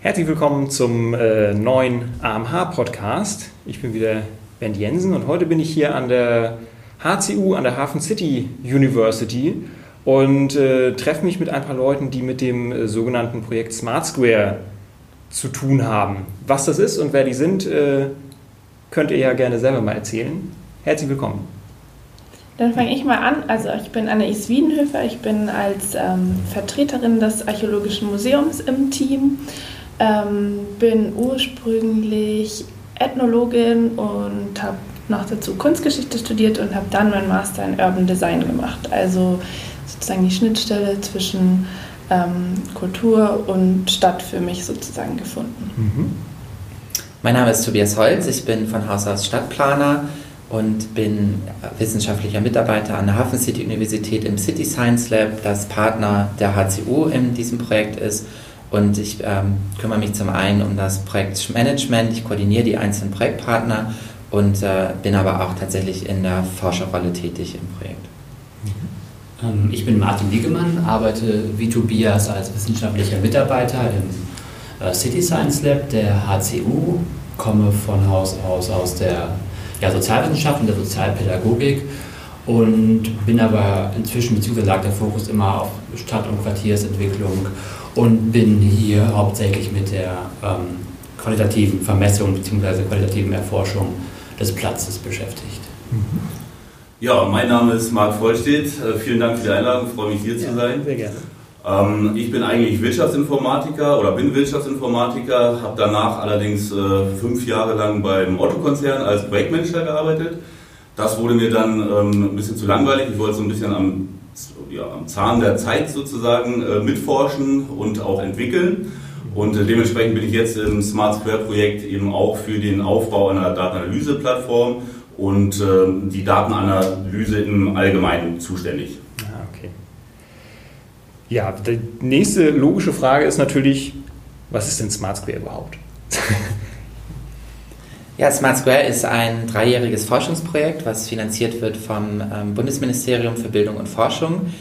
Herzlich willkommen zum äh, neuen AMH-Podcast. Ich bin wieder Ben Jensen und heute bin ich hier an der HCU, an der Hafen City University und äh, treffe mich mit ein paar Leuten, die mit dem äh, sogenannten Projekt Smart Square zu tun haben. Was das ist und wer die sind, äh, könnt ihr ja gerne selber mal erzählen. Herzlich willkommen. Dann fange ich mal an. Also ich bin Anna-Is Wiedenhöfer. Ich bin als ähm, Vertreterin des Archäologischen Museums im Team. Ähm, bin ursprünglich Ethnologin und habe noch dazu Kunstgeschichte studiert und habe dann meinen Master in Urban Design gemacht. Also sozusagen die Schnittstelle zwischen ähm, Kultur und Stadt für mich sozusagen gefunden. Mhm. Mein Name ist Tobias Holz. Ich bin von Haus aus Stadtplaner und bin wissenschaftlicher Mitarbeiter an der Hafen City Universität im City Science Lab, das Partner der HCU in diesem Projekt ist. Und ich ähm, kümmere mich zum einen um das Projektmanagement, ich koordiniere die einzelnen Projektpartner und äh, bin aber auch tatsächlich in der Forscherrolle tätig im Projekt. Ähm, ich bin Martin Liegemann, arbeite wie Tobias als wissenschaftlicher Mitarbeiter im äh, City Science Lab der HCU, komme von Haus aus aus der ja, Sozialwissenschaft und der Sozialpädagogik und bin aber inzwischen, beziehungsweise lag der Fokus immer auf Stadt- und Quartiersentwicklung und bin hier hauptsächlich mit der ähm, qualitativen Vermessung bzw. qualitativen Erforschung des Platzes beschäftigt. Ja, mein Name ist Marc Vollstedt. Äh, vielen Dank für die Einladung, freue mich hier ja, zu sein. Sehr gerne. Ähm, ich bin eigentlich Wirtschaftsinformatiker oder bin Wirtschaftsinformatiker, habe danach allerdings äh, fünf Jahre lang beim Otto-Konzern als Projektmanager gearbeitet. Das wurde mir dann ähm, ein bisschen zu langweilig. Ich wollte so ein bisschen am, ja, am Zahn der Zeit sozusagen äh, mitforschen und auch entwickeln. Und äh, dementsprechend bin ich jetzt im Smart Square Projekt eben auch für den Aufbau einer Datenanalyse-Plattform und äh, die Datenanalyse im Allgemeinen zuständig. Ja, die nächste logische Frage ist natürlich, was ist denn Smart Square überhaupt? Ja, Smart Square ist ein dreijähriges Forschungsprojekt, was finanziert wird vom ähm, Bundesministerium für Bildung und Forschung.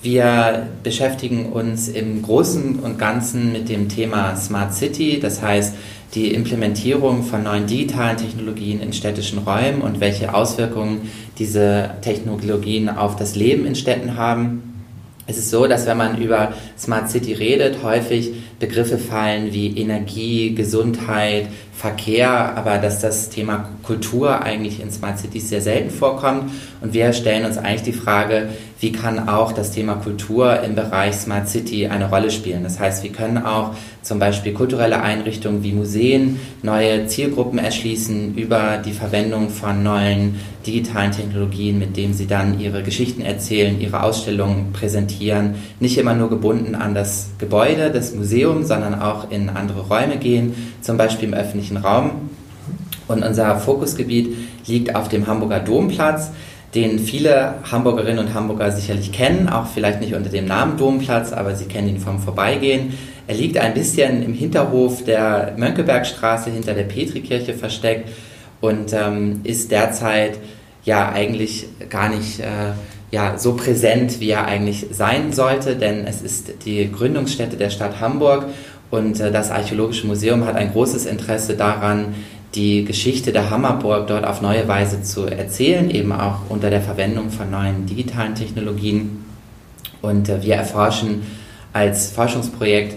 Wir beschäftigen uns im Großen und Ganzen mit dem Thema Smart City, das heißt die Implementierung von neuen digitalen Technologien in städtischen Räumen und welche Auswirkungen diese Technologien auf das Leben in Städten haben es ist so, dass wenn man über Smart City redet, häufig Begriffe fallen wie Energie, Gesundheit, Verkehr, aber dass das Thema Kultur eigentlich in Smart Cities sehr selten vorkommt. Und wir stellen uns eigentlich die Frage, wie kann auch das Thema Kultur im Bereich Smart City eine Rolle spielen. Das heißt, wir können auch zum Beispiel kulturelle Einrichtungen wie Museen neue Zielgruppen erschließen über die Verwendung von neuen digitalen Technologien, mit denen sie dann ihre Geschichten erzählen, ihre Ausstellungen präsentieren, nicht immer nur gebunden an das Gebäude des Museums, sondern auch in andere Räume gehen, zum Beispiel im öffentlichen Raum. Und unser Fokusgebiet liegt auf dem Hamburger Domplatz den viele Hamburgerinnen und Hamburger sicherlich kennen, auch vielleicht nicht unter dem Namen Domplatz, aber sie kennen ihn vom Vorbeigehen. Er liegt ein bisschen im Hinterhof der Mönckebergstraße hinter der Petrikirche versteckt und ähm, ist derzeit ja eigentlich gar nicht äh, ja, so präsent, wie er eigentlich sein sollte, denn es ist die Gründungsstätte der Stadt Hamburg und äh, das Archäologische Museum hat ein großes Interesse daran, die Geschichte der Hammerburg dort auf neue Weise zu erzählen, eben auch unter der Verwendung von neuen digitalen Technologien. Und äh, wir erforschen als Forschungsprojekt,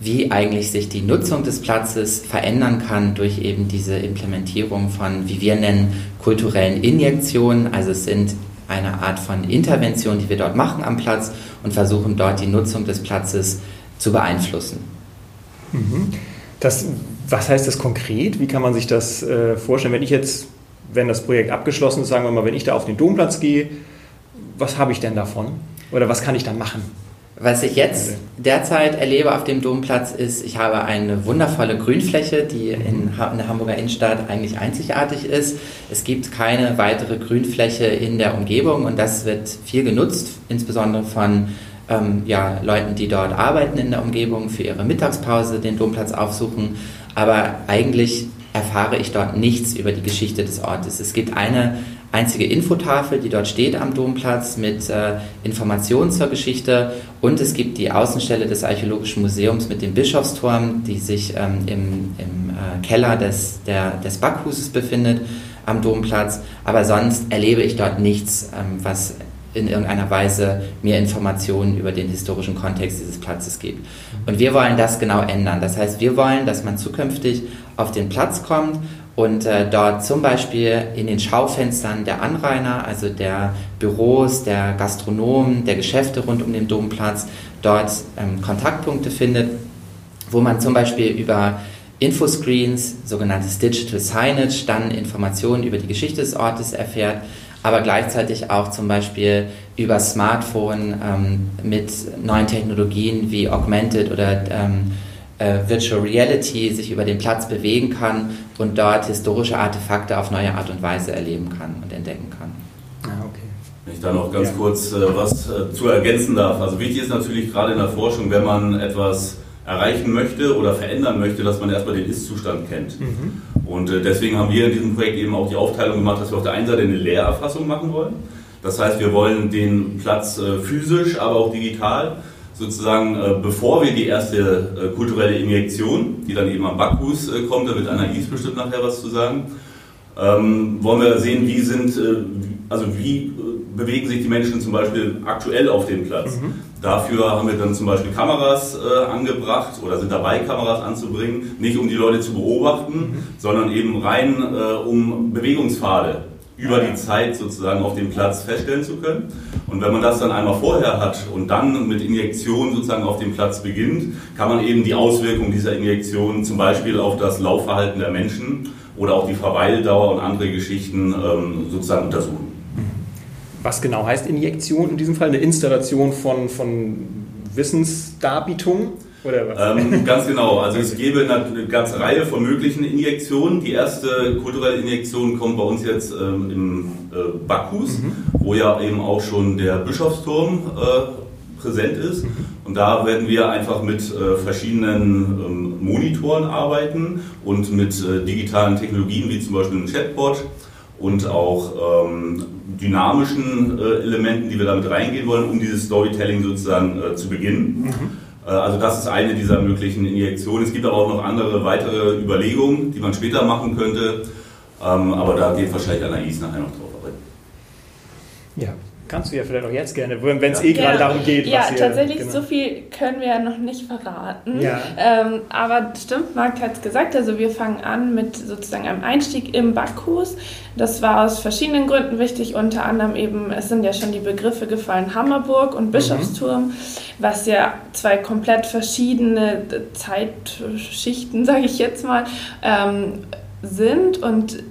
wie eigentlich sich die Nutzung des Platzes verändern kann durch eben diese Implementierung von, wie wir nennen, kulturellen Injektionen. Also es sind eine Art von Intervention, die wir dort machen am Platz und versuchen dort die Nutzung des Platzes zu beeinflussen. Mhm. Das, was heißt das konkret? Wie kann man sich das äh, vorstellen? Wenn ich jetzt, wenn das Projekt abgeschlossen ist, sagen wir mal, wenn ich da auf den Domplatz gehe, was habe ich denn davon? Oder was kann ich dann machen? Was ich jetzt derzeit erlebe auf dem Domplatz ist, ich habe eine wundervolle Grünfläche, die in, der Hamburger Innenstadt eigentlich einzigartig ist. Es gibt keine weitere Grünfläche in der Umgebung und das wird viel genutzt, insbesondere von ähm, ja, Leuten, die dort arbeiten in der Umgebung, für ihre Mittagspause den Domplatz aufsuchen. Aber eigentlich erfahre ich dort nichts über die Geschichte des Ortes. Es gibt eine einzige Infotafel, die dort steht am Domplatz mit äh, Informationen zur Geschichte und es gibt die Außenstelle des Archäologischen Museums mit dem Bischofsturm, die sich ähm, im, im äh, Keller des, der, des Backhuses befindet am Domplatz. Aber sonst erlebe ich dort nichts, ähm, was in irgendeiner Weise mir Informationen über den historischen Kontext dieses Platzes gibt. Und wir wollen das genau ändern. Das heißt, wir wollen, dass man zukünftig auf den Platz kommt und äh, dort zum Beispiel in den Schaufenstern der Anrainer, also der Büros, der Gastronomen, der Geschäfte rund um den Domplatz, dort ähm, Kontaktpunkte findet, wo man zum Beispiel über Infoscreens, sogenanntes Digital Signage, dann Informationen über die Geschichte des Ortes erfährt, aber gleichzeitig auch zum Beispiel über Smartphone ähm, mit neuen Technologien wie Augmented oder ähm, äh, Virtual Reality sich über den Platz bewegen kann und dort historische Artefakte auf neue Art und Weise erleben kann und entdecken kann. Ah, okay. Wenn ich da noch ganz ja. kurz äh, was äh, zu ergänzen darf. Also wichtig ist natürlich gerade in der Forschung, wenn man etwas erreichen möchte oder verändern möchte, dass man erstmal den Ist-Zustand kennt. Mhm. Und äh, deswegen haben wir in diesem Projekt eben auch die Aufteilung gemacht, dass wir auf der einen Seite eine Lehrerfassung machen wollen. Das heißt, wir wollen den Platz äh, physisch, aber auch digital sozusagen, äh, bevor wir die erste kulturelle Injektion, die dann eben am Backhus kommt, da wird Anais bestimmt nachher was zu sagen, ähm, wollen wir sehen, wie sind, also wie bewegen sich die Menschen zum Beispiel aktuell auf dem Platz. Mhm. Dafür haben wir dann zum Beispiel Kameras äh, angebracht oder sind dabei, Kameras anzubringen, nicht um die Leute zu beobachten, mhm. sondern eben rein äh, um Bewegungspfade über die Zeit sozusagen auf dem Platz feststellen zu können. Und wenn man das dann einmal vorher hat und dann mit Injektion sozusagen auf dem Platz beginnt, kann man eben die Auswirkungen dieser Injektion zum Beispiel auf das Laufverhalten der Menschen oder auch die Verweildauer und andere Geschichten ähm, sozusagen untersuchen was genau heißt Injektion in diesem Fall? Eine Installation von, von Wissensdarbietung? Ähm, ganz genau. Also es gäbe eine ganze Reihe von möglichen Injektionen. Die erste kulturelle Injektion kommt bei uns jetzt ähm, im äh, Bacchus, mhm. wo ja eben auch schon der Bischofsturm äh, präsent ist. Und da werden wir einfach mit äh, verschiedenen ähm, Monitoren arbeiten und mit äh, digitalen Technologien wie zum Beispiel einem Chatbot und auch ähm, dynamischen äh, Elementen, die wir damit reingehen wollen, um dieses Storytelling sozusagen äh, zu beginnen. Mhm. Äh, also das ist eine dieser möglichen Injektionen. Es gibt aber auch noch andere weitere Überlegungen, die man später machen könnte. Ähm, aber da geht wahrscheinlich Anais nachher noch drauf. Ja, Kannst du ja vielleicht auch jetzt gerne, wenn es eh gerade darum geht. Ja, ihr, tatsächlich, genau. so viel können wir ja noch nicht verraten. Ja. Ähm, aber stimmt, Marc hat es gesagt, also wir fangen an mit sozusagen einem Einstieg im Backhus. Das war aus verschiedenen Gründen wichtig, unter anderem eben, es sind ja schon die Begriffe gefallen, Hammerburg und Bischofsturm, mhm. was ja zwei komplett verschiedene Zeitschichten, sage ich jetzt mal, ähm, sind und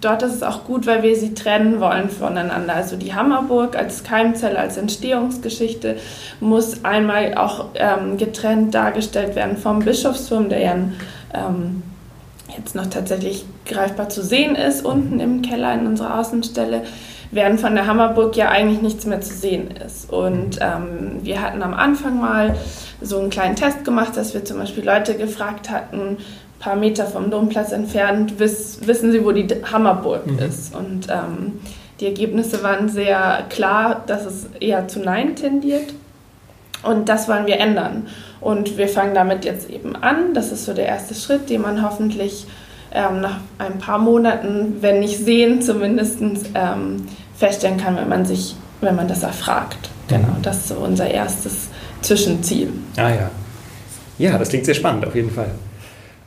dort ist es auch gut, weil wir sie trennen wollen voneinander. Also die Hammerburg als Keimzelle, als Entstehungsgeschichte muss einmal auch ähm, getrennt dargestellt werden vom Bischofsturm, der ja ähm, jetzt noch tatsächlich greifbar zu sehen ist, unten im Keller in unserer Außenstelle, während von der Hammerburg ja eigentlich nichts mehr zu sehen ist. Und ähm, wir hatten am Anfang mal so einen kleinen Test gemacht, dass wir zum Beispiel Leute gefragt hatten, paar Meter vom Domplatz entfernt wiss, wissen sie, wo die Hammerburg mhm. ist. Und ähm, die Ergebnisse waren sehr klar, dass es eher zu Nein tendiert. Und das wollen wir ändern. Und wir fangen damit jetzt eben an. Das ist so der erste Schritt, den man hoffentlich ähm, nach ein paar Monaten, wenn nicht sehen, zumindest ähm, feststellen kann, wenn man sich, wenn man das erfragt. Genau, das ist so unser erstes Zwischenziel. Ah ja. Ja, das klingt sehr spannend, auf jeden Fall.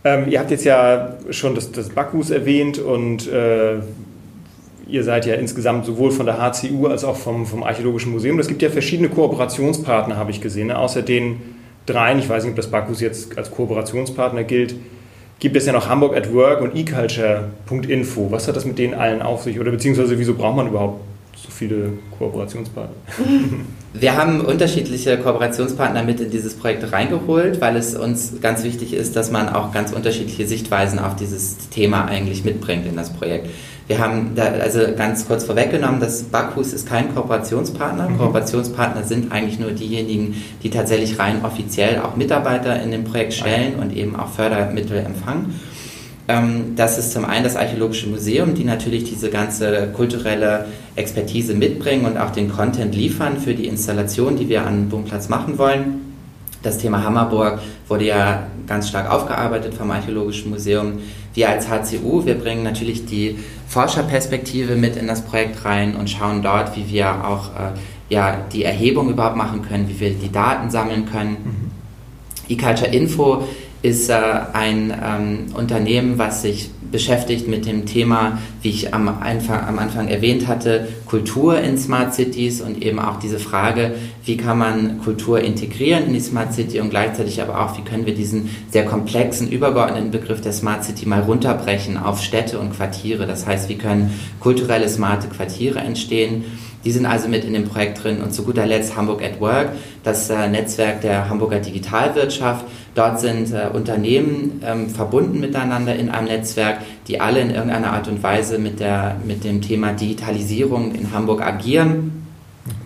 Ähm, ihr habt jetzt ja schon das, das Bacchus erwähnt und äh, ihr seid ja insgesamt sowohl von der HCU als auch vom, vom Archäologischen Museum. Es gibt ja verschiedene Kooperationspartner, habe ich gesehen. Ne? Außer den dreien, ich weiß nicht, ob das Bacchus jetzt als Kooperationspartner gilt, gibt es ja noch Hamburg at Work und eCulture.info. Was hat das mit denen allen auf sich? Oder beziehungsweise wieso braucht man überhaupt so viele Kooperationspartner? Wir haben unterschiedliche Kooperationspartner mit in dieses Projekt reingeholt, weil es uns ganz wichtig ist, dass man auch ganz unterschiedliche Sichtweisen auf dieses Thema eigentlich mitbringt in das Projekt. Wir haben da also ganz kurz vorweggenommen, dass Bacchus ist kein Kooperationspartner. Mhm. Kooperationspartner sind eigentlich nur diejenigen, die tatsächlich rein offiziell auch Mitarbeiter in dem Projekt stellen und eben auch Fördermittel empfangen. Ähm, das ist zum einen das Archäologische Museum, die natürlich diese ganze kulturelle Expertise mitbringen und auch den Content liefern für die Installation, die wir an Domplatz machen wollen. Das Thema Hammerburg wurde ja ganz stark aufgearbeitet vom Archäologischen Museum. Wir als HCU, wir bringen natürlich die Forscherperspektive mit in das Projekt rein und schauen dort, wie wir auch äh, ja, die Erhebung überhaupt machen können, wie wir die Daten sammeln können. Mhm. eCulture Info ist äh, ein ähm, Unternehmen, was sich beschäftigt mit dem Thema, wie ich am, Anfang, am Anfang erwähnt hatte, Kultur in Smart Cities und eben auch diese Frage, wie kann man Kultur integrieren in die Smart City und gleichzeitig aber auch, wie können wir diesen sehr komplexen, übergeordneten Begriff der Smart City mal runterbrechen auf Städte und Quartiere. Das heißt, wie können kulturelle smarte Quartiere entstehen die sind also mit in dem Projekt drin. Und zu guter Letzt Hamburg at Work, das äh, Netzwerk der Hamburger Digitalwirtschaft. Dort sind äh, Unternehmen ähm, verbunden miteinander in einem Netzwerk, die alle in irgendeiner Art und Weise mit, der, mit dem Thema Digitalisierung in Hamburg agieren.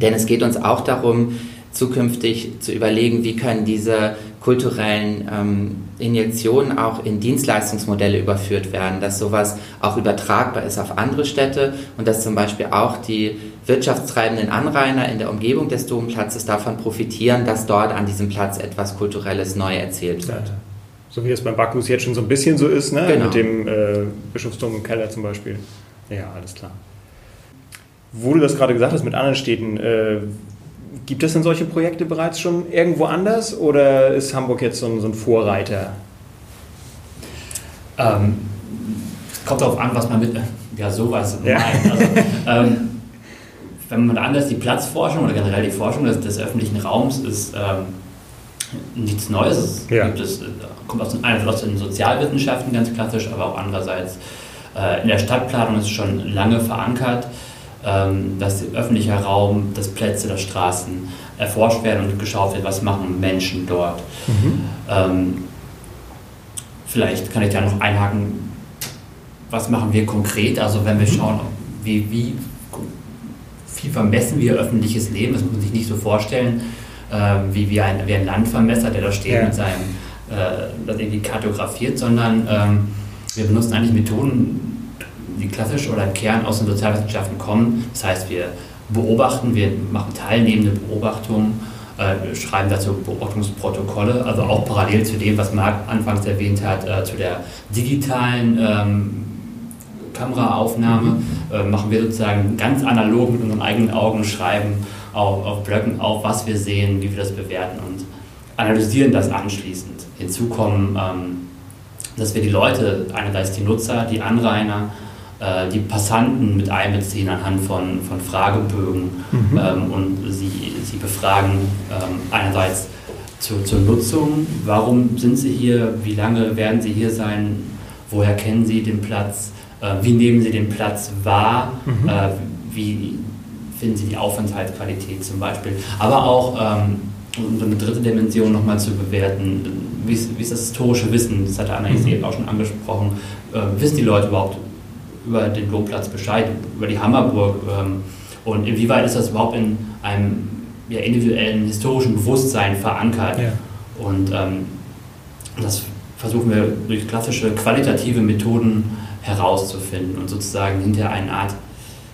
Denn es geht uns auch darum, zukünftig zu überlegen, wie können diese kulturellen ähm, Injektionen auch in Dienstleistungsmodelle überführt werden, dass sowas auch übertragbar ist auf andere Städte und dass zum Beispiel auch die wirtschaftstreibenden Anrainer in der Umgebung des Domplatzes davon profitieren, dass dort an diesem Platz etwas Kulturelles neu erzählt wird. So wie es beim Bacchus jetzt schon so ein bisschen so ist, ne? Genau. mit dem äh, Bischofsdom im Keller zum Beispiel. Ja, alles klar. Wo du das gerade gesagt hast mit anderen Städten, äh, gibt es denn solche Projekte bereits schon irgendwo anders oder ist Hamburg jetzt so ein, so ein Vorreiter? Ähm, kommt darauf an, was man mit ja, sowas ja. meint. Also, ähm, wenn man anders die Platzforschung oder generell die Forschung des, des öffentlichen Raums ist ähm, nichts Neues. Ja. Es, äh, kommt aus, einerseits aus den Sozialwissenschaften ganz klassisch, aber auch andererseits äh, in der Stadtplanung ist es schon lange verankert, dass der öffentliche Raum, dass Plätze, dass Straßen erforscht werden und geschaut wird, was machen Menschen dort. Mhm. Ähm, vielleicht kann ich da noch einhaken, was machen wir konkret? Also wenn wir mhm. schauen, wie, wie wie vermessen wir öffentliches Leben. Das muss man sich nicht so vorstellen, äh, wie, wie, ein, wie ein Landvermesser, der da steht ja. mit seinem, äh, das irgendwie kartografiert, sondern ähm, wir benutzen eigentlich Methoden, die klassisch oder im Kern aus den Sozialwissenschaften kommen. Das heißt, wir beobachten, wir machen teilnehmende Beobachtungen, äh, schreiben dazu Beobachtungsprotokolle, also auch parallel zu dem, was Marc anfangs erwähnt hat, äh, zu der digitalen ähm, Kameraaufnahme, mhm. äh, machen wir sozusagen ganz analog mit unseren eigenen Augen, schreiben auf, auf Blöcken auf, was wir sehen, wie wir das bewerten und analysieren das anschließend. Hinzu kommen, ähm, dass wir die Leute, einerseits die Nutzer, die Anrainer, die Passanten mit einbeziehen anhand von, von Fragebögen mhm. ähm, und sie, sie befragen ähm, einerseits zu, zur Nutzung, warum sind sie hier, wie lange werden sie hier sein, woher kennen sie den Platz, äh, wie nehmen Sie den Platz wahr? Mhm. Äh, wie finden Sie die Aufenthaltsqualität zum Beispiel? Aber auch ähm, um eine dritte Dimension nochmal zu bewerten, wie ist, wie ist, das historische Wissen? Das hat Annelies mhm. eben auch schon angesprochen. Äh, wissen die Leute überhaupt über den Domplatz Bescheid, über die Hammerburg? Ähm, und inwieweit ist das überhaupt in einem ja, individuellen historischen Bewusstsein verankert? Ja. Und ähm, das versuchen wir durch klassische qualitative Methoden herauszufinden und sozusagen hinterher eine Art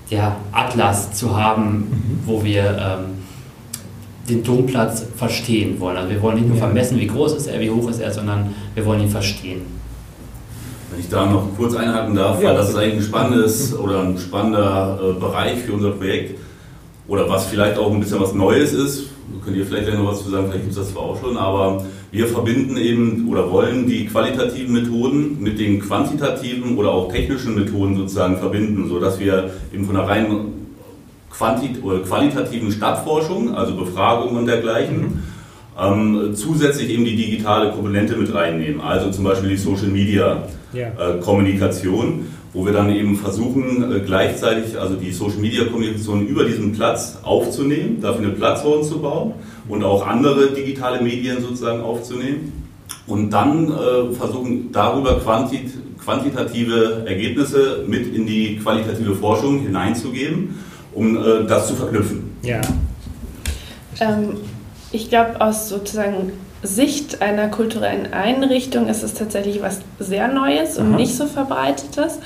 ja, Atlas zu haben, mhm. wo wir ähm, den Domplatz verstehen wollen. Also wir wollen nicht nur vermessen, wie groß ist er, wie hoch ist er, sondern wir wollen ihn verstehen. Wenn ich da noch kurz einhaken darf, ja. weil das ist eigentlich ein spannendes oder ein spannender äh, Bereich für unser Projekt oder was vielleicht auch ein bisschen was Neues ist. Könnt ihr vielleicht noch was zu sagen, vielleicht gibt es das zwar auch schon, aber wir verbinden eben oder wollen die qualitativen Methoden mit den quantitativen oder auch technischen Methoden sozusagen verbinden, sodass wir eben von der rein quantit oder qualitativen Stadtforschung, also Befragungen und dergleichen, mhm. Ähm, zusätzlich eben die digitale Komponente mit reinnehmen, also zum Beispiel die Social Media äh, Kommunikation wo wir dann eben versuchen, äh, gleichzeitig also die Social Media Kommunikation über diesen Platz aufzunehmen, dafür eine Plattform zu bauen und auch andere digitale Medien sozusagen aufzunehmen und dann äh, versuchen, darüber quantit quantitative Ergebnisse mit in die qualitative Forschung hineinzugeben, um äh, das zu verknüpfen. Ja. Ähm, ich glaube, aus sozusagen Sicht einer kulturellen Einrichtung ist es tatsächlich was sehr Neues und Aha. nicht so verbreitetes.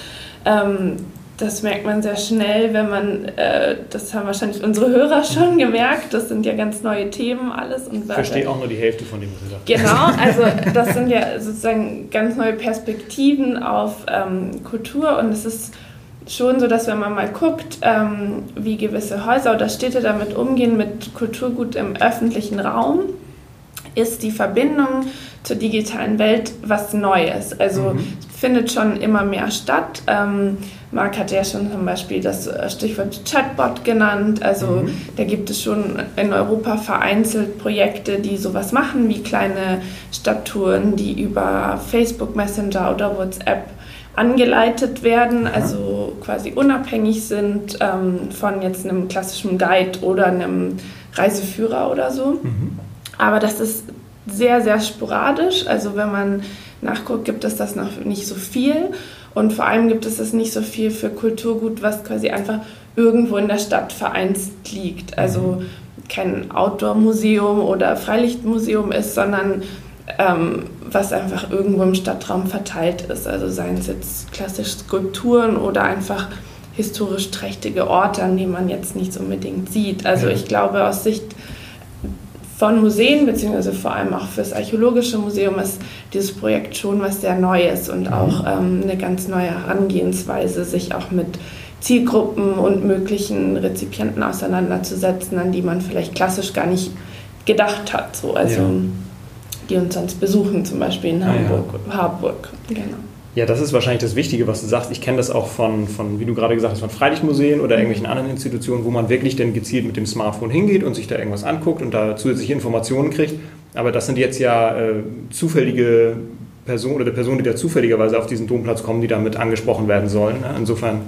Ähm, das merkt man sehr schnell, wenn man, äh, das haben wahrscheinlich unsere Hörer schon gemerkt, das sind ja ganz neue Themen alles. Und ich verstehe auch nur die Hälfte von dem, was ihr Genau, also das sind ja sozusagen ganz neue Perspektiven auf ähm, Kultur und es ist schon so, dass wenn man mal guckt, ähm, wie gewisse Häuser oder Städte damit umgehen mit Kulturgut im öffentlichen Raum, ist die Verbindung zur digitalen Welt was Neues. Also mhm. findet schon immer mehr statt. Ähm, Marc hat ja schon zum Beispiel das Stichwort Chatbot genannt. Also mhm. da gibt es schon in Europa vereinzelt Projekte, die sowas machen, wie kleine Stadttouren, die über Facebook Messenger oder WhatsApp angeleitet werden, also quasi unabhängig sind ähm, von jetzt einem klassischen Guide oder einem Reiseführer oder so. Mhm. Aber das ist sehr, sehr sporadisch. Also wenn man nachguckt, gibt es das noch nicht so viel. Und vor allem gibt es das nicht so viel für Kulturgut, was quasi einfach irgendwo in der Stadt vereinzt liegt. Also mhm. kein Outdoor-Museum oder Freilichtmuseum ist, sondern ähm, was einfach irgendwo im Stadtraum verteilt ist. Also seien es jetzt klassische Skulpturen oder einfach historisch trächtige Orte, an denen man jetzt nicht unbedingt sieht. Also ich glaube, aus Sicht von Museen, beziehungsweise vor allem auch fürs Archäologische Museum, ist dieses Projekt schon was sehr Neues und mhm. auch ähm, eine ganz neue Herangehensweise, sich auch mit Zielgruppen und möglichen Rezipienten auseinanderzusetzen, an die man vielleicht klassisch gar nicht gedacht hat. So. Also, ja. Die uns sonst besuchen, zum Beispiel in Hamburg. Ah, ja. Harburg. Genau. Ja, das ist wahrscheinlich das Wichtige, was du sagst. Ich kenne das auch von, von, wie du gerade gesagt hast, von Freilichtmuseen oder irgendwelchen anderen Institutionen, wo man wirklich dann gezielt mit dem Smartphone hingeht und sich da irgendwas anguckt und da zusätzliche Informationen kriegt. Aber das sind jetzt ja äh, zufällige Personen oder Personen, die da zufälligerweise auf diesen Domplatz kommen, die damit angesprochen werden sollen. Ne? Insofern,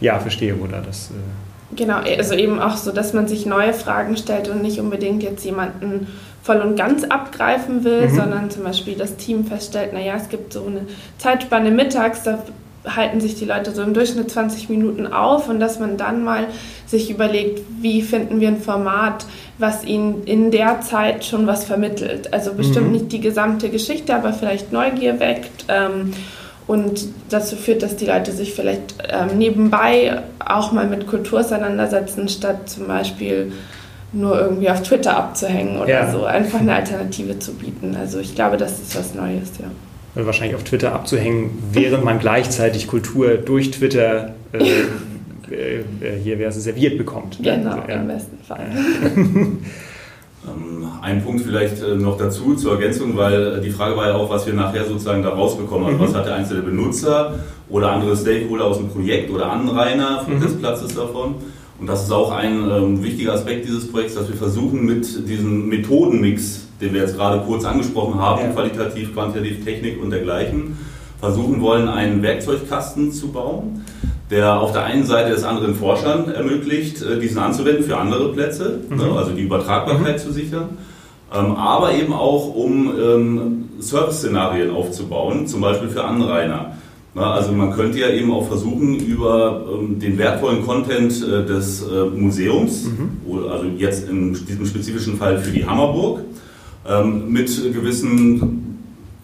ja, verstehe, wo da das. Äh genau, also eben auch so, dass man sich neue Fragen stellt und nicht unbedingt jetzt jemanden voll und ganz abgreifen will, mhm. sondern zum Beispiel das Team feststellt, naja, es gibt so eine Zeitspanne mittags, da halten sich die Leute so im Durchschnitt 20 Minuten auf und dass man dann mal sich überlegt, wie finden wir ein Format, was ihnen in der Zeit schon was vermittelt. Also bestimmt mhm. nicht die gesamte Geschichte, aber vielleicht Neugier weckt ähm, und dazu führt, dass die Leute sich vielleicht ähm, nebenbei auch mal mit Kultur auseinandersetzen, statt zum Beispiel nur irgendwie auf Twitter abzuhängen oder ja. so. Einfach eine Alternative zu bieten. Also ich glaube, das ist was Neues, ja. Also wahrscheinlich auf Twitter abzuhängen, während man gleichzeitig Kultur durch Twitter äh, äh, äh hier wäre es serviert bekommt. Genau, ja. im besten Fall. Ähm, ein Punkt vielleicht äh, noch dazu zur Ergänzung, weil die Frage war ja auch, was wir nachher sozusagen da rausbekommen. Also mhm. was hat der einzelne Benutzer oder andere Stakeholder aus dem Projekt oder Anrainer mhm. des Platzes davon? Und das ist auch ein ähm, wichtiger Aspekt dieses Projekts, dass wir versuchen mit diesem Methodenmix, den wir jetzt gerade kurz angesprochen haben, ja. qualitativ, quantitativ, Technik und dergleichen, versuchen wollen, einen Werkzeugkasten zu bauen, der auf der einen Seite es anderen Forschern ermöglicht, äh, diesen anzuwenden für andere Plätze, mhm. ne, also die Übertragbarkeit mhm. zu sichern, ähm, aber eben auch um ähm, Service-Szenarien aufzubauen, zum Beispiel für Anrainer. Na, also man könnte ja eben auch versuchen, über ähm, den wertvollen Content äh, des äh, Museums, mhm. also jetzt in diesem spezifischen Fall für die Hammerburg, ähm, mit gewissen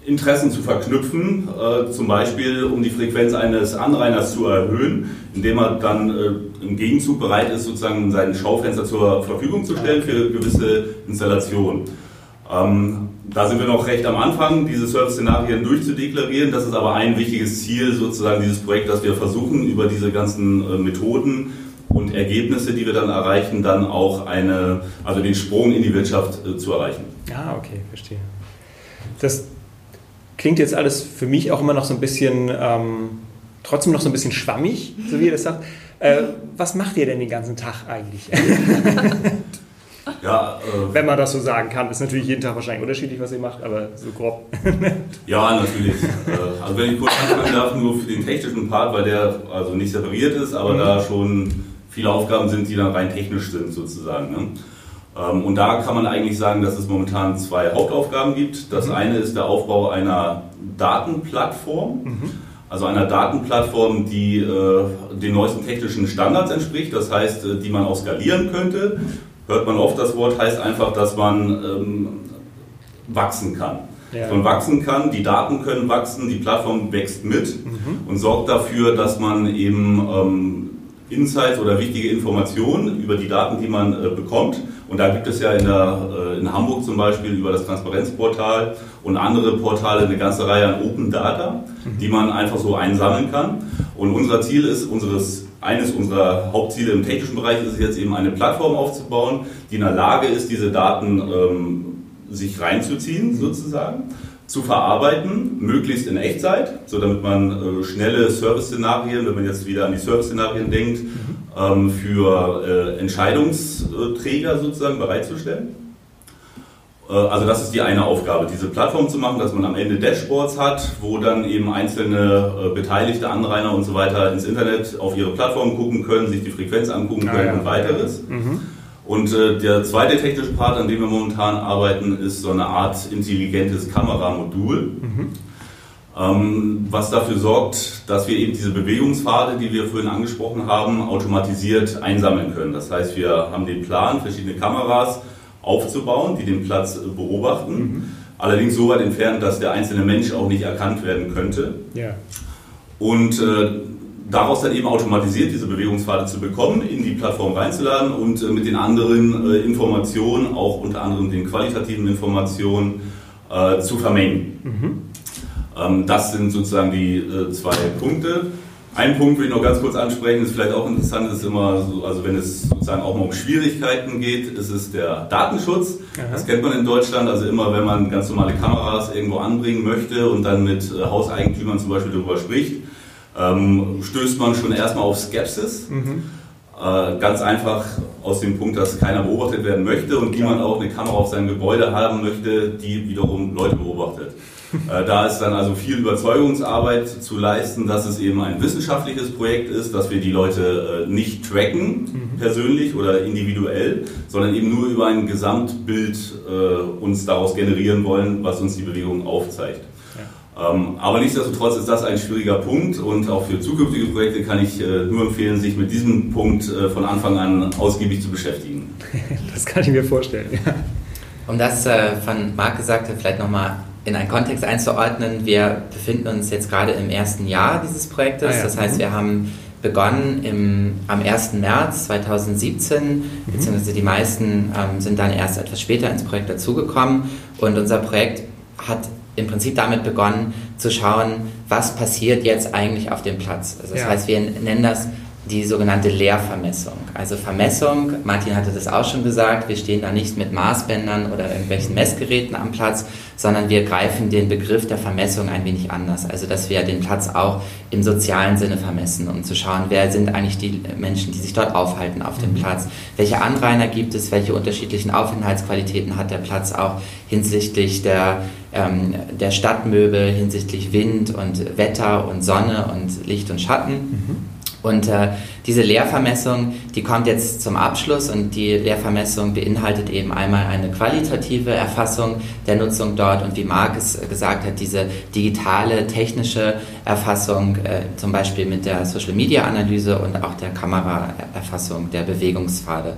Interessen zu verknüpfen, äh, zum Beispiel um die Frequenz eines Anrainers zu erhöhen, indem er dann äh, im Gegenzug bereit ist, sozusagen sein Schaufenster zur Verfügung zu stellen für gewisse Installationen. Ähm, da sind wir noch recht am Anfang, diese Service-Szenarien durchzudeklarieren. Das ist aber ein wichtiges Ziel sozusagen dieses Projekt, dass wir versuchen, über diese ganzen äh, Methoden und Ergebnisse, die wir dann erreichen, dann auch eine, also den Sprung in die Wirtschaft äh, zu erreichen. Ah, okay, verstehe. Das klingt jetzt alles für mich auch immer noch so ein bisschen, ähm, trotzdem noch so ein bisschen schwammig, so wie ihr das sagt. Äh, was macht ihr denn den ganzen Tag eigentlich? Ja, äh, Wenn man das so sagen kann. Ist natürlich jeden Tag wahrscheinlich unterschiedlich, was ihr macht, aber so grob. ja, natürlich. Äh, also wenn ich kurz anfangen darf, nur für den technischen Part, weil der also nicht separiert ist, aber mhm. da schon viele Aufgaben sind, die dann rein technisch sind sozusagen. Ne? Ähm, und da kann man eigentlich sagen, dass es momentan zwei Hauptaufgaben gibt. Das mhm. eine ist der Aufbau einer Datenplattform. Mhm. Also einer Datenplattform, die äh, den neuesten technischen Standards entspricht, das heißt, äh, die man auch skalieren könnte hört man oft das Wort, heißt einfach, dass man ähm, wachsen kann. Ja. Und wachsen kann, die Daten können wachsen, die Plattform wächst mit mhm. und sorgt dafür, dass man eben ähm, Insights oder wichtige Informationen über die Daten, die man äh, bekommt. Und da gibt es ja in, der, äh, in Hamburg zum Beispiel über das Transparenzportal und andere Portale eine ganze Reihe an Open Data, mhm. die man einfach so einsammeln kann. Und unser Ziel ist, unseres, eines unserer Hauptziele im technischen Bereich ist es jetzt eben eine Plattform aufzubauen, die in der Lage ist, diese Daten ähm, sich reinzuziehen sozusagen zu verarbeiten, möglichst in Echtzeit, so damit man äh, schnelle Service-Szenarien, wenn man jetzt wieder an die Service-Szenarien denkt, mhm. ähm, für äh, Entscheidungsträger sozusagen bereitzustellen. Äh, also das ist die eine Aufgabe, diese Plattform zu machen, dass man am Ende Dashboards hat, wo dann eben einzelne äh, Beteiligte, Anrainer und so weiter ins Internet auf ihre Plattform gucken können, sich die Frequenz angucken ah, können ja. und weiteres. Mhm. Und äh, der zweite technische Part, an dem wir momentan arbeiten, ist so eine Art intelligentes Kameramodul, mhm. ähm, was dafür sorgt, dass wir eben diese Bewegungspfade, die wir vorhin angesprochen haben, automatisiert einsammeln können. Das heißt, wir haben den Plan, verschiedene Kameras aufzubauen, die den Platz beobachten. Mhm. Allerdings so weit entfernt, dass der einzelne Mensch auch nicht erkannt werden könnte. Ja. Und äh, daraus dann eben automatisiert diese Bewegungspfade zu bekommen, in die Plattform reinzuladen und äh, mit den anderen äh, Informationen, auch unter anderem den qualitativen Informationen, äh, zu vermengen. Mhm. Ähm, das sind sozusagen die zwei Punkte. Ein Punkt will ich noch ganz kurz ansprechen, ist vielleicht auch interessant, ist immer so, also wenn es sozusagen auch mal um Schwierigkeiten geht, ist es der Datenschutz. Aha. Das kennt man in Deutschland, also immer wenn man ganz normale Kameras irgendwo anbringen möchte und dann mit Hauseigentümern zum Beispiel darüber spricht, ähm, stößt man schon erstmal auf Skepsis. Mhm. Äh, ganz einfach aus dem Punkt, dass keiner beobachtet werden möchte und niemand auch eine Kamera auf seinem Gebäude haben möchte, die wiederum Leute beobachtet. Äh, da ist dann also viel Überzeugungsarbeit zu leisten, dass es eben ein wissenschaftliches Projekt ist, dass wir die Leute äh, nicht tracken, mhm. persönlich oder individuell, sondern eben nur über ein Gesamtbild äh, uns daraus generieren wollen, was uns die Bewegung aufzeigt. Ähm, aber nichtsdestotrotz ist das ein schwieriger Punkt und auch für zukünftige Projekte kann ich nur empfehlen, sich mit diesem Punkt von Anfang an ausgiebig zu beschäftigen. Das kann ich mir vorstellen. Ja. Um das von Marc Gesagte vielleicht nochmal in einen Kontext einzuordnen, wir befinden uns jetzt gerade im ersten Jahr dieses Projektes. Ah, ja. Das heißt, wir haben begonnen im, am 1. März 2017, mhm. beziehungsweise die meisten ähm, sind dann erst etwas später ins Projekt dazugekommen. Und unser Projekt hat im Prinzip damit begonnen zu schauen, was passiert jetzt eigentlich auf dem Platz. Also das ja. heißt, wir nennen das die sogenannte Leervermessung. Also Vermessung, Martin hatte das auch schon gesagt, wir stehen da nicht mit Maßbändern oder irgendwelchen Messgeräten am Platz, sondern wir greifen den Begriff der Vermessung ein wenig anders. Also dass wir den Platz auch im sozialen Sinne vermessen, um zu schauen, wer sind eigentlich die Menschen, die sich dort aufhalten auf dem mhm. Platz, welche Anrainer gibt es, welche unterschiedlichen Aufenthaltsqualitäten hat der Platz auch hinsichtlich der, ähm, der Stadtmöbel, hinsichtlich Wind und Wetter und Sonne und Licht und Schatten. Mhm. Und äh, diese Lehrvermessung, die kommt jetzt zum Abschluss und die Lehrvermessung beinhaltet eben einmal eine qualitative Erfassung der Nutzung dort und wie Marc es gesagt hat, diese digitale, technische Erfassung, äh, zum Beispiel mit der Social-Media-Analyse und auch der Kameraerfassung der Bewegungspfade.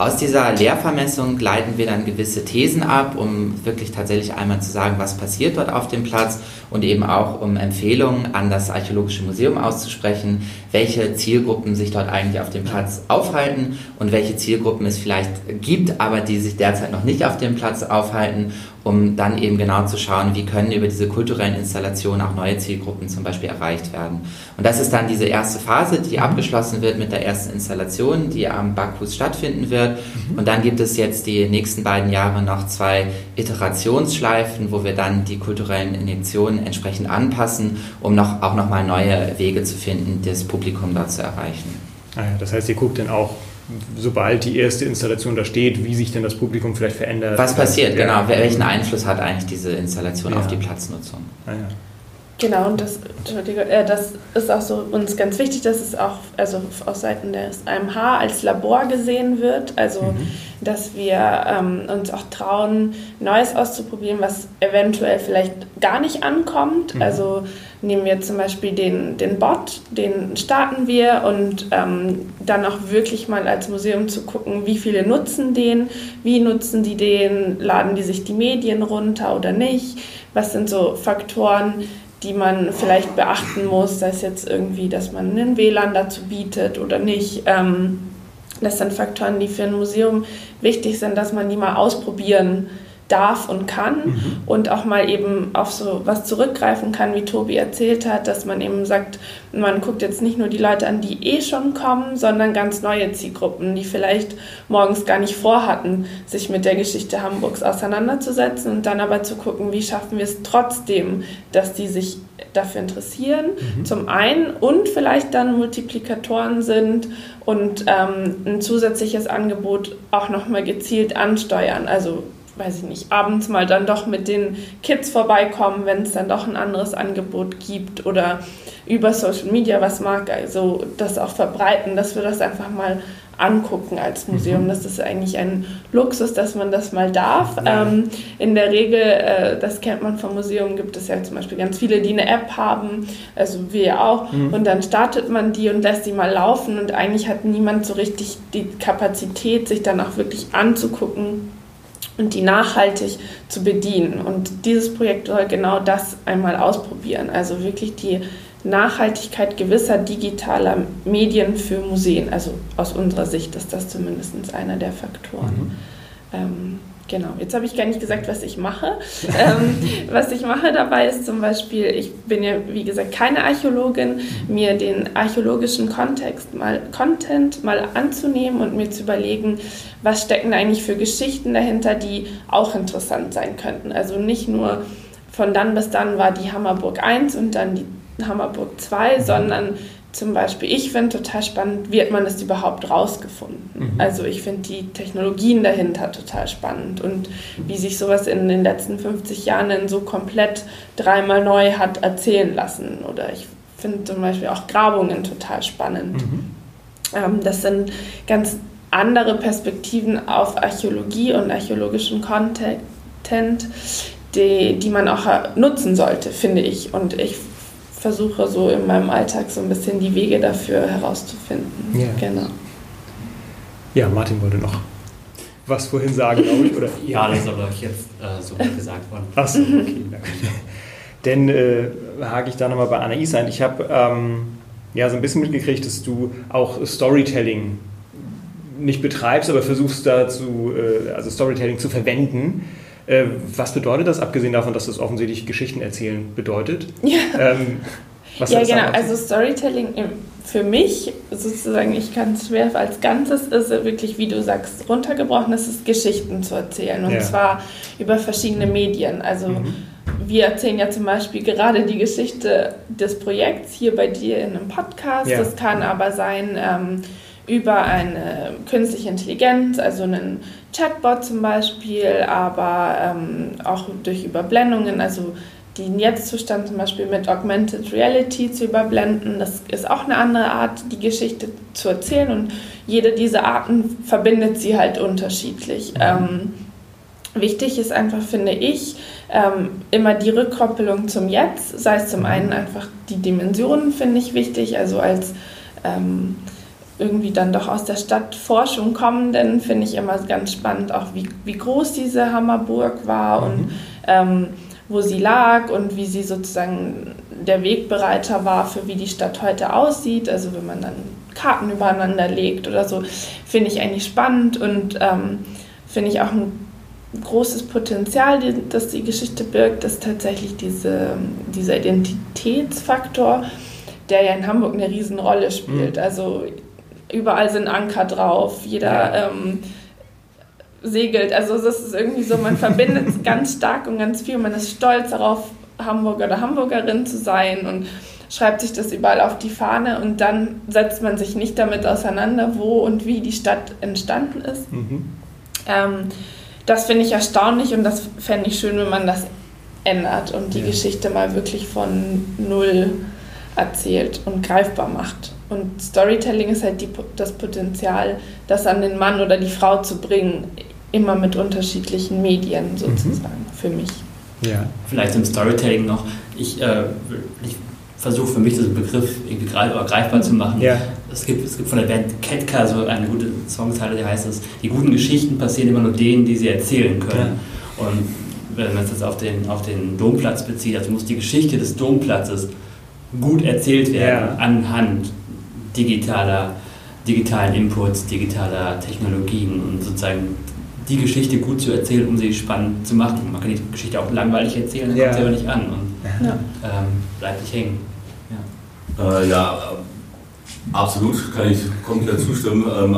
Aus dieser Lehrvermessung leiten wir dann gewisse Thesen ab, um wirklich tatsächlich einmal zu sagen, was passiert dort auf dem Platz und eben auch um Empfehlungen an das Archäologische Museum auszusprechen, welche Zielgruppen sich dort eigentlich auf dem Platz aufhalten und welche Zielgruppen es vielleicht gibt, aber die sich derzeit noch nicht auf dem Platz aufhalten um dann eben genau zu schauen, wie können über diese kulturellen Installationen auch neue Zielgruppen zum Beispiel erreicht werden. Und das ist dann diese erste Phase, die mhm. abgeschlossen wird mit der ersten Installation, die am Backhus stattfinden wird. Mhm. Und dann gibt es jetzt die nächsten beiden Jahre noch zwei Iterationsschleifen, wo wir dann die kulturellen Injektionen entsprechend anpassen, um noch, auch nochmal neue Wege zu finden, das Publikum dort zu erreichen. Ah das heißt, ihr guckt dann auch sobald die erste Installation da steht, wie sich denn das Publikum vielleicht verändert. Was passiert, genau. Welchen Einfluss hat eigentlich diese Installation ja. auf die Platznutzung? Ah, ja. Genau, und das, äh, das ist auch so uns ganz wichtig, dass es auch also aus Seiten des AMH als Labor gesehen wird. Also, mhm. dass wir ähm, uns auch trauen, Neues auszuprobieren, was eventuell vielleicht gar nicht ankommt. Mhm. Also, nehmen wir zum Beispiel den, den Bot, den starten wir und ähm, dann auch wirklich mal als Museum zu gucken, wie viele nutzen den, wie nutzen die den, laden die sich die Medien runter oder nicht. Was sind so Faktoren, die man vielleicht beachten muss, sei es jetzt irgendwie, dass man einen WLAN dazu bietet oder nicht. Ähm, das sind Faktoren, die für ein Museum wichtig sind, dass man die mal ausprobieren kann darf und kann mhm. und auch mal eben auf so was zurückgreifen kann, wie Tobi erzählt hat, dass man eben sagt, man guckt jetzt nicht nur die Leute an, die eh schon kommen, sondern ganz neue Zielgruppen, die vielleicht morgens gar nicht vorhatten, sich mit der Geschichte Hamburgs auseinanderzusetzen und dann aber zu gucken, wie schaffen wir es trotzdem, dass die sich dafür interessieren, mhm. zum einen und vielleicht dann Multiplikatoren sind und ähm, ein zusätzliches Angebot auch nochmal gezielt ansteuern. Also weiß ich nicht, abends mal dann doch mit den Kids vorbeikommen, wenn es dann doch ein anderes Angebot gibt oder über Social Media was mag, also das auch verbreiten, dass wir das einfach mal angucken als Museum. Mhm. Das ist eigentlich ein Luxus, dass man das mal darf. Ähm, in der Regel, äh, das kennt man vom Museum, gibt es ja zum Beispiel ganz viele, die eine App haben, also wir auch. Mhm. Und dann startet man die und lässt sie mal laufen und eigentlich hat niemand so richtig die Kapazität, sich dann auch wirklich anzugucken, und die nachhaltig zu bedienen. Und dieses Projekt soll genau das einmal ausprobieren. Also wirklich die Nachhaltigkeit gewisser digitaler Medien für Museen. Also aus unserer Sicht ist das zumindest einer der Faktoren. Mhm. Ähm, Genau, jetzt habe ich gar nicht gesagt, was ich mache. ähm, was ich mache dabei ist zum Beispiel, ich bin ja wie gesagt keine Archäologin, mir den archäologischen Kontext mal, Content mal anzunehmen und mir zu überlegen, was stecken eigentlich für Geschichten dahinter, die auch interessant sein könnten. Also nicht nur von dann bis dann war die Hammerburg 1 und dann die Hammerburg 2, sondern zum Beispiel, ich finde total spannend, wie hat man das überhaupt rausgefunden? Mhm. Also ich finde die Technologien dahinter total spannend und wie sich sowas in den letzten 50 Jahren so komplett dreimal neu hat erzählen lassen. Oder ich finde zum Beispiel auch Grabungen total spannend. Mhm. Ähm, das sind ganz andere Perspektiven auf Archäologie und archäologischen Content, die, die man auch nutzen sollte, finde ich. Und ich versuche so in meinem Alltag so ein bisschen die Wege dafür herauszufinden. Ja. Genau. Ja, Martin wollte noch was vorhin sagen, glaube ich. Oder? Ja, das ist aber jetzt äh, so gesagt worden. Achso, okay. Denn äh, hake ich da nochmal bei Anais ein. Ich habe ähm, ja so ein bisschen mitgekriegt, dass du auch Storytelling nicht betreibst, aber versuchst dazu, äh, also Storytelling zu verwenden. Äh, was bedeutet das, abgesehen davon, dass das offensichtlich Geschichten erzählen bedeutet? Ja, ähm, ja genau. Also Storytelling für mich sozusagen, ich kann es schwer als Ganzes, ist wirklich, wie du sagst, runtergebrochen, ist Geschichten zu erzählen. Und ja. zwar über verschiedene Medien. Also mhm. wir erzählen ja zum Beispiel gerade die Geschichte des Projekts hier bei dir in einem Podcast. Ja. Das kann aber sein ähm, über eine künstliche Intelligenz, also einen Chatbot zum Beispiel, aber ähm, auch durch Überblendungen, also den Jetzt-Zustand zum Beispiel mit Augmented Reality zu überblenden. Das ist auch eine andere Art, die Geschichte zu erzählen und jede dieser Arten verbindet sie halt unterschiedlich. Mhm. Ähm, wichtig ist einfach, finde ich, ähm, immer die Rückkoppelung zum Jetzt, sei es zum einen einfach die Dimensionen, finde ich wichtig, also als ähm, irgendwie dann doch aus der Stadtforschung kommenden, finde ich immer ganz spannend, auch wie, wie groß diese Hammerburg war mhm. und ähm, wo sie lag und wie sie sozusagen der Wegbereiter war für wie die Stadt heute aussieht. Also wenn man dann Karten übereinander legt oder so, finde ich eigentlich spannend und ähm, finde ich auch ein großes Potenzial, das die Geschichte birgt, ist tatsächlich diese, dieser Identitätsfaktor, der ja in Hamburg eine Riesenrolle spielt. Mhm. Also überall sind Anker drauf, jeder ähm, segelt. Also das ist irgendwie so, man verbindet es ganz stark und ganz viel. Man ist stolz darauf, Hamburger oder Hamburgerin zu sein und schreibt sich das überall auf die Fahne und dann setzt man sich nicht damit auseinander, wo und wie die Stadt entstanden ist. Mhm. Ähm, das finde ich erstaunlich und das fände ich schön, wenn man das ändert und die ja. Geschichte mal wirklich von null erzählt und greifbar macht. Und Storytelling ist halt die, das Potenzial, das an den Mann oder die Frau zu bringen, immer mit unterschiedlichen Medien sozusagen mhm. für mich. Ja. Vielleicht im Storytelling noch, ich, äh, ich versuche für mich diesen Begriff irgendwie greifbar zu machen. Ja. Es, gibt, es gibt von der Band Ketka so eine gute Songzeile, die heißt es, die guten Geschichten passieren immer nur denen, die sie erzählen können. Ja. Und wenn man es jetzt auf den, auf den Domplatz bezieht, also muss die Geschichte des Domplatzes gut erzählt werden ja. anhand digitaler, digitalen Inputs, digitaler Technologien und sozusagen die Geschichte gut zu erzählen, um sie spannend zu machen. Man kann die Geschichte auch langweilig erzählen, dann ja. kommt sie aber nicht an und ja. ähm, bleibt nicht hängen. Ja, äh, ja absolut, kann ich komplett zustimmen. Ähm,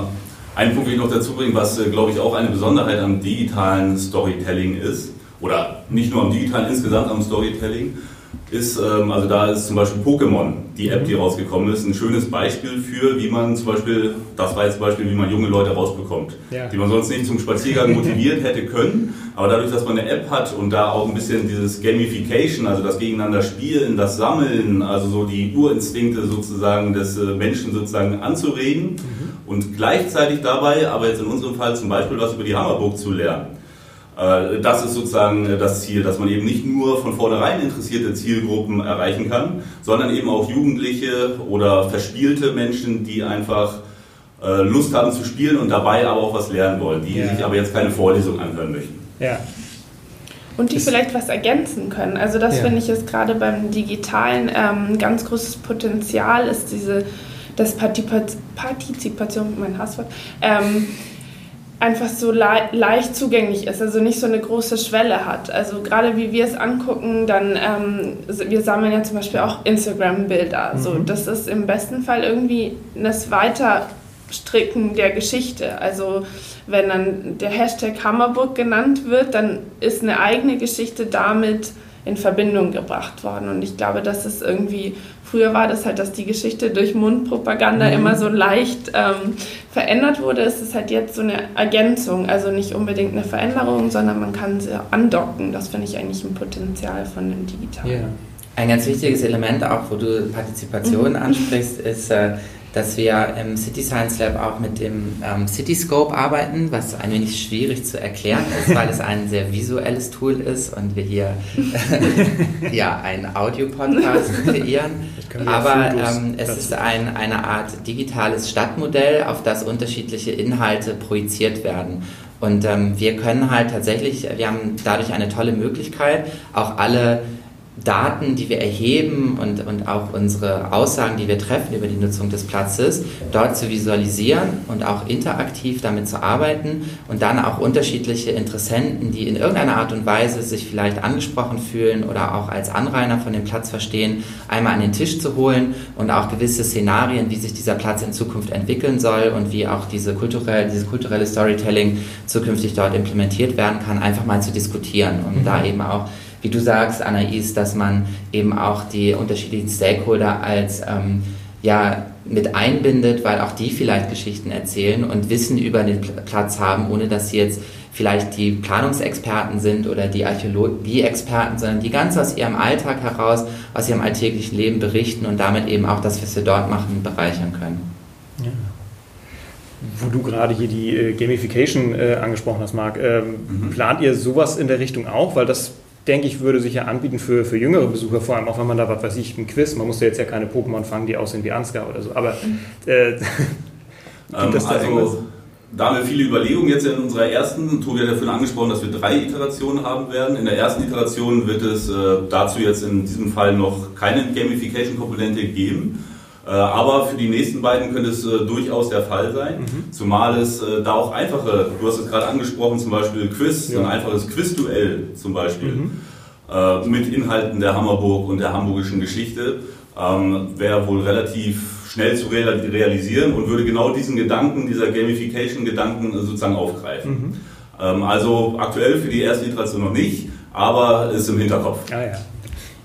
einen Punkt will ich noch dazu bringen, was, äh, glaube ich, auch eine Besonderheit am digitalen Storytelling ist, oder nicht nur am digitalen, insgesamt am Storytelling, ist, ähm, also da ist zum Beispiel Pokémon, die App, die mhm. rausgekommen ist, ein schönes Beispiel für, wie man zum Beispiel, das war jetzt zum Beispiel, wie man junge Leute rausbekommt, ja. die man sonst nicht zum Spaziergang motiviert hätte können, aber dadurch, dass man eine App hat und da auch ein bisschen dieses Gamification, also das Gegeneinander Spielen, das Sammeln, also so die Urinstinkte sozusagen des äh, Menschen sozusagen anzuregen mhm. und gleichzeitig dabei, aber jetzt in unserem Fall zum Beispiel was über die Hammerburg zu lernen. Äh, das ist sozusagen äh, das Ziel, dass man eben nicht nur von vornherein interessierte Zielgruppen erreichen kann, sondern eben auch Jugendliche oder verspielte Menschen, die einfach äh, Lust haben zu spielen und dabei aber auch was lernen wollen, die ja. sich aber jetzt keine Vorlesung anhören möchten. Ja. Und die vielleicht was ergänzen können. Also das ja. finde ich ist gerade beim Digitalen ähm, ganz großes Potenzial, ist diese das Partizipation, mein Hasswort, ähm, einfach so le leicht zugänglich ist, also nicht so eine große Schwelle hat. Also gerade wie wir es angucken, dann, ähm, wir sammeln ja zum Beispiel auch Instagram-Bilder. Mhm. So, das ist im besten Fall irgendwie das Weiterstricken der Geschichte. Also wenn dann der Hashtag Hammerburg genannt wird, dann ist eine eigene Geschichte damit in Verbindung gebracht worden. Und ich glaube, das ist irgendwie Früher war das halt, dass die Geschichte durch Mundpropaganda mhm. immer so leicht ähm, verändert wurde. Es ist halt jetzt so eine Ergänzung, also nicht unbedingt eine Veränderung, sondern man kann sie andocken. Das finde ich eigentlich ein Potenzial von dem Digitalen. Yeah. Ein ganz wichtiges Element, auch wo du Partizipation mhm. ansprichst, ist, äh, dass wir im City Science Lab auch mit dem ähm, Cityscope arbeiten, was ein wenig schwierig zu erklären ist, weil es ein sehr visuelles Tool ist und wir hier ja, einen Audio-Podcast kreieren. Aber ähm, es ist ein, eine Art digitales Stadtmodell, auf das unterschiedliche Inhalte projiziert werden. Und ähm, wir können halt tatsächlich, wir haben dadurch eine tolle Möglichkeit, auch alle Daten, die wir erheben und, und auch unsere Aussagen, die wir treffen über die Nutzung des Platzes, dort zu visualisieren und auch interaktiv damit zu arbeiten und dann auch unterschiedliche Interessenten, die in irgendeiner Art und Weise sich vielleicht angesprochen fühlen oder auch als Anrainer von dem Platz verstehen, einmal an den Tisch zu holen und auch gewisse Szenarien, wie sich dieser Platz in Zukunft entwickeln soll und wie auch diese kulturelle, diese kulturelle Storytelling zukünftig dort implementiert werden kann, einfach mal zu diskutieren und mhm. da eben auch wie du sagst, Anais, dass man eben auch die unterschiedlichen Stakeholder als ähm, ja, mit einbindet, weil auch die vielleicht Geschichten erzählen und Wissen über den Platz haben, ohne dass sie jetzt vielleicht die Planungsexperten sind oder die Archäologie-Experten, sondern die ganz aus ihrem Alltag heraus, aus ihrem alltäglichen Leben berichten und damit eben auch das, was wir dort machen, bereichern können. Ja. Wo du gerade hier die äh, Gamification äh, angesprochen hast, Marc, ähm, mhm. plant ihr sowas in der Richtung auch? Weil das denke ich, würde sich ja anbieten für, für jüngere Besucher, vor allem auch wenn man da, was weiß ich, ein Quiz, man muss ja jetzt ja keine Pokémon fangen, die aussehen wie Ansgar oder so, aber äh, ähm, das da also, da haben wir viele Überlegungen jetzt in unserer ersten, Tobi hat ja vorhin angesprochen, dass wir drei Iterationen haben werden. In der ersten Iteration wird es äh, dazu jetzt in diesem Fall noch keine Gamification-Komponente geben. Äh, aber für die nächsten beiden könnte es äh, durchaus der Fall sein, mhm. zumal es äh, da auch einfache, du hast es gerade angesprochen, zum Beispiel Quiz, ja. ein einfaches Quizduell zum Beispiel, mhm. mit Inhalten der Hammerburg und der hamburgischen Geschichte, ähm, wäre wohl relativ schnell zu realisieren und würde genau diesen Gedanken, dieser Gamification-Gedanken sozusagen aufgreifen. Mhm. Ähm, also aktuell für die erste Iteration noch nicht, aber ist im Hinterkopf. Ah, ja.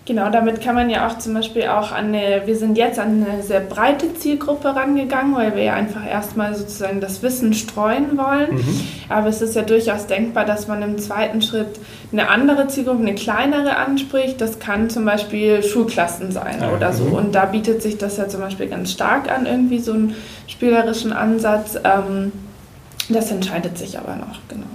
Genau, damit kann man ja auch zum Beispiel auch an eine, wir sind jetzt an eine sehr breite Zielgruppe rangegangen, weil wir ja einfach erstmal sozusagen das Wissen streuen wollen. Mhm. Aber es ist ja durchaus denkbar, dass man im zweiten Schritt eine andere Zielgruppe, eine kleinere anspricht. Das kann zum Beispiel Schulklassen sein ja, oder so. Mhm. Und da bietet sich das ja zum Beispiel ganz stark an, irgendwie so einen spielerischen Ansatz. Ähm, das entscheidet sich aber noch, genau.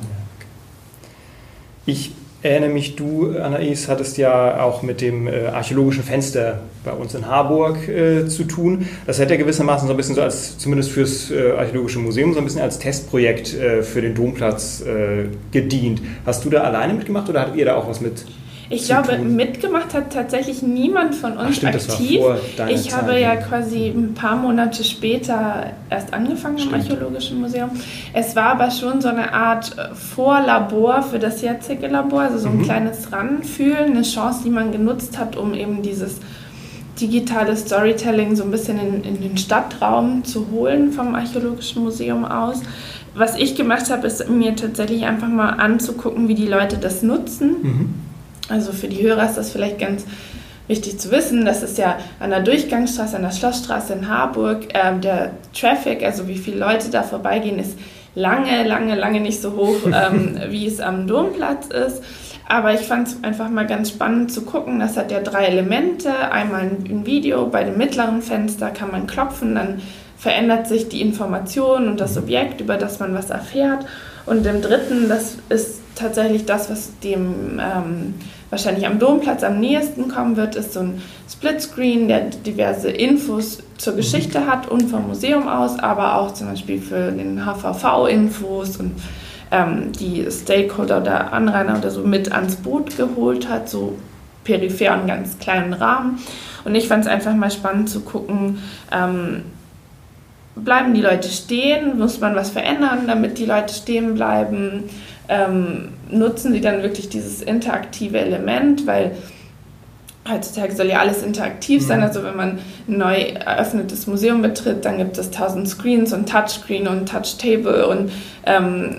Ich erinnere mich, du, Anais, hattest ja auch mit dem äh, archäologischen Fenster bei uns in Harburg äh, zu tun. Das hat ja gewissermaßen so ein bisschen so als, zumindest fürs äh, Archäologische Museum, so ein bisschen als Testprojekt äh, für den Domplatz äh, gedient. Hast du da alleine mitgemacht oder hattet ihr da auch was mit ich glaube, tun. mitgemacht hat tatsächlich niemand von uns Ach, stimmt, aktiv. ich habe ja quasi ein paar Monate später erst angefangen stimmt. im Archäologischen Museum. Es war aber schon so eine Art äh, Vorlabor für das jetzige Labor, also so ein mhm. kleines Ranfühlen, eine Chance, die man genutzt hat, um eben dieses digitale Storytelling so ein bisschen in, in den Stadtraum zu holen vom Archäologischen Museum aus was ich gemacht habe, ist mir tatsächlich einfach mal anzugucken, wie die Leute das nutzen. Mhm. Also für die Hörer ist das vielleicht ganz wichtig zu wissen. Das ist ja an der Durchgangsstraße, an der Schlossstraße in Harburg. Ähm, der Traffic, also wie viele Leute da vorbeigehen, ist lange, lange, lange nicht so hoch, ähm, wie es am Domplatz ist. Aber ich fand es einfach mal ganz spannend zu gucken. Das hat ja drei Elemente. Einmal ein Video, bei dem mittleren Fenster kann man klopfen, dann verändert sich die Information und das Objekt, über das man was erfährt. Und im dritten, das ist tatsächlich das, was dem ähm, wahrscheinlich am Domplatz am nächsten kommen wird, ist so ein Splitscreen, der diverse Infos zur Geschichte mhm. hat und vom Museum aus, aber auch zum Beispiel für den HVV Infos und ähm, die Stakeholder oder Anrainer oder so mit ans Boot geholt hat, so peripher und ganz kleinen Rahmen. Und ich fand es einfach mal spannend zu gucken, ähm, bleiben die Leute stehen, muss man was verändern, damit die Leute stehen bleiben ähm, nutzen sie dann wirklich dieses interaktive Element, weil heutzutage soll ja alles interaktiv sein. Mhm. Also wenn man ein neu eröffnetes Museum betritt, dann gibt es tausend Screens und Touchscreen und Touchtable und ähm,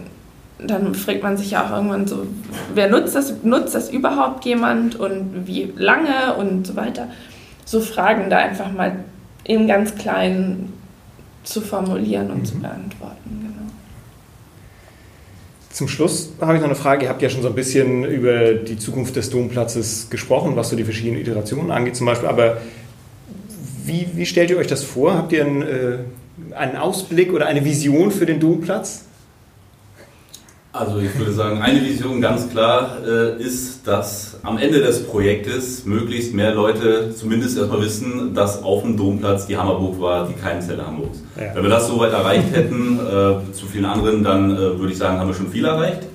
dann fragt man sich ja auch irgendwann so, wer nutzt das? Nutzt das überhaupt jemand und wie lange und so weiter? So Fragen da einfach mal im ganz Kleinen zu formulieren und mhm. zu beantworten. Zum Schluss habe ich noch eine Frage. Ihr habt ja schon so ein bisschen über die Zukunft des Domplatzes gesprochen, was so die verschiedenen Iterationen angeht zum Beispiel. Aber wie, wie stellt ihr euch das vor? Habt ihr einen, äh, einen Ausblick oder eine Vision für den Domplatz? Also ich würde sagen, eine Vision ganz klar äh, ist, dass am Ende des Projektes möglichst mehr Leute zumindest erstmal wissen, dass auf dem Domplatz die Hammerburg war, die Keimzelle Hamburgs. Ja. Wenn wir das soweit erreicht hätten, äh, zu vielen anderen, dann äh, würde ich sagen, haben wir schon viel erreicht.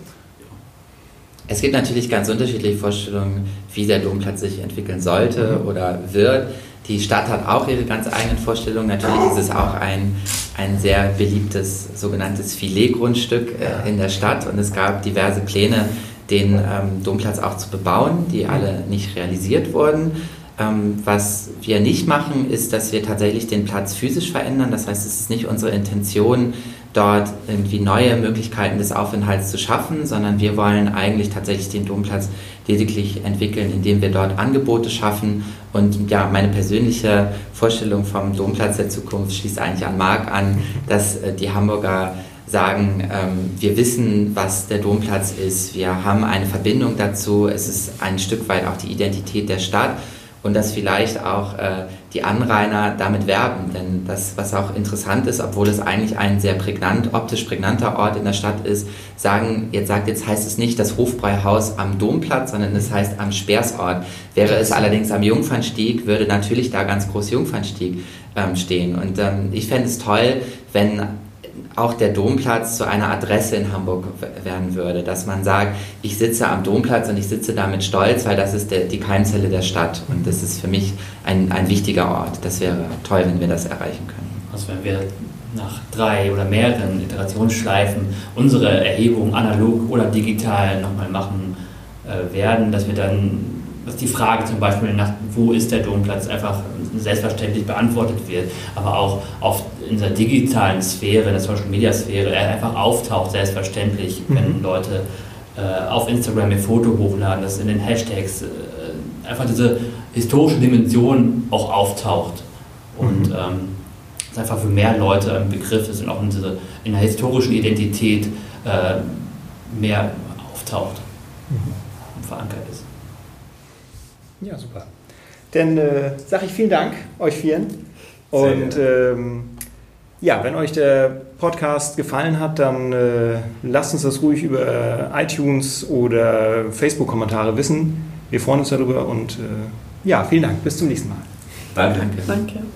Es gibt natürlich ganz unterschiedliche Vorstellungen, wie der Domplatz sich entwickeln sollte mhm. oder wird. Die Stadt hat auch ihre ganz eigenen Vorstellungen. Natürlich ist es auch ein, ein sehr beliebtes sogenanntes Filetgrundstück äh, in der Stadt und es gab diverse Pläne, den ähm, Domplatz auch zu bebauen, die alle nicht realisiert wurden. Ähm, was wir nicht machen, ist, dass wir tatsächlich den Platz physisch verändern. Das heißt, es ist nicht unsere Intention, dort irgendwie neue Möglichkeiten des Aufenthalts zu schaffen, sondern wir wollen eigentlich tatsächlich den Domplatz lediglich entwickeln, indem wir dort Angebote schaffen. Und ja, meine persönliche Vorstellung vom Domplatz der Zukunft schließt eigentlich an Marc an, dass äh, die Hamburger sagen, ähm, wir wissen, was der Domplatz ist, wir haben eine Verbindung dazu, es ist ein Stück weit auch die Identität der Stadt und dass vielleicht auch äh, die Anrainer damit werben. Denn das, was auch interessant ist, obwohl es eigentlich ein sehr prägnant, optisch prägnanter Ort in der Stadt ist, sagen, jetzt sagt, jetzt heißt es nicht das Hofbräuhaus am Domplatz, sondern es heißt am Speersort. Wäre es allerdings am Jungfernstieg, würde natürlich da ganz groß Jungfernstieg ähm, stehen. Und ähm, ich fände es toll, wenn auch der Domplatz zu einer Adresse in Hamburg werden würde, dass man sagt, ich sitze am Domplatz und ich sitze da mit Stolz, weil das ist der, die Keimzelle der Stadt und das ist für mich ein, ein wichtiger Ort. Das wäre toll, wenn wir das erreichen können. Also wenn wir nach drei oder mehreren Iterationsschleifen unsere Erhebung analog oder digital nochmal machen äh, werden, dass wir dann, dass die Frage zum Beispiel nach, wo ist der Domplatz, einfach selbstverständlich beantwortet wird, aber auch auf in der digitalen Sphäre, in der Social Media Sphäre, er einfach auftaucht, selbstverständlich, mhm. wenn Leute äh, auf Instagram ihr Foto hochladen, das in den Hashtags, äh, einfach diese historische Dimension auch auftaucht. Und mhm. ähm, es einfach für mehr Leute ein Begriff ist und auch in, diese, in der historischen Identität äh, mehr auftaucht mhm. und verankert ist. Ja, super. Dann äh, sage ich vielen Dank euch vieren. Und ähm, ja, wenn euch der Podcast gefallen hat, dann äh, lasst uns das ruhig über iTunes oder Facebook-Kommentare wissen. Wir freuen uns darüber und äh, ja, vielen Dank. Bis zum nächsten Mal. Danke. Danke.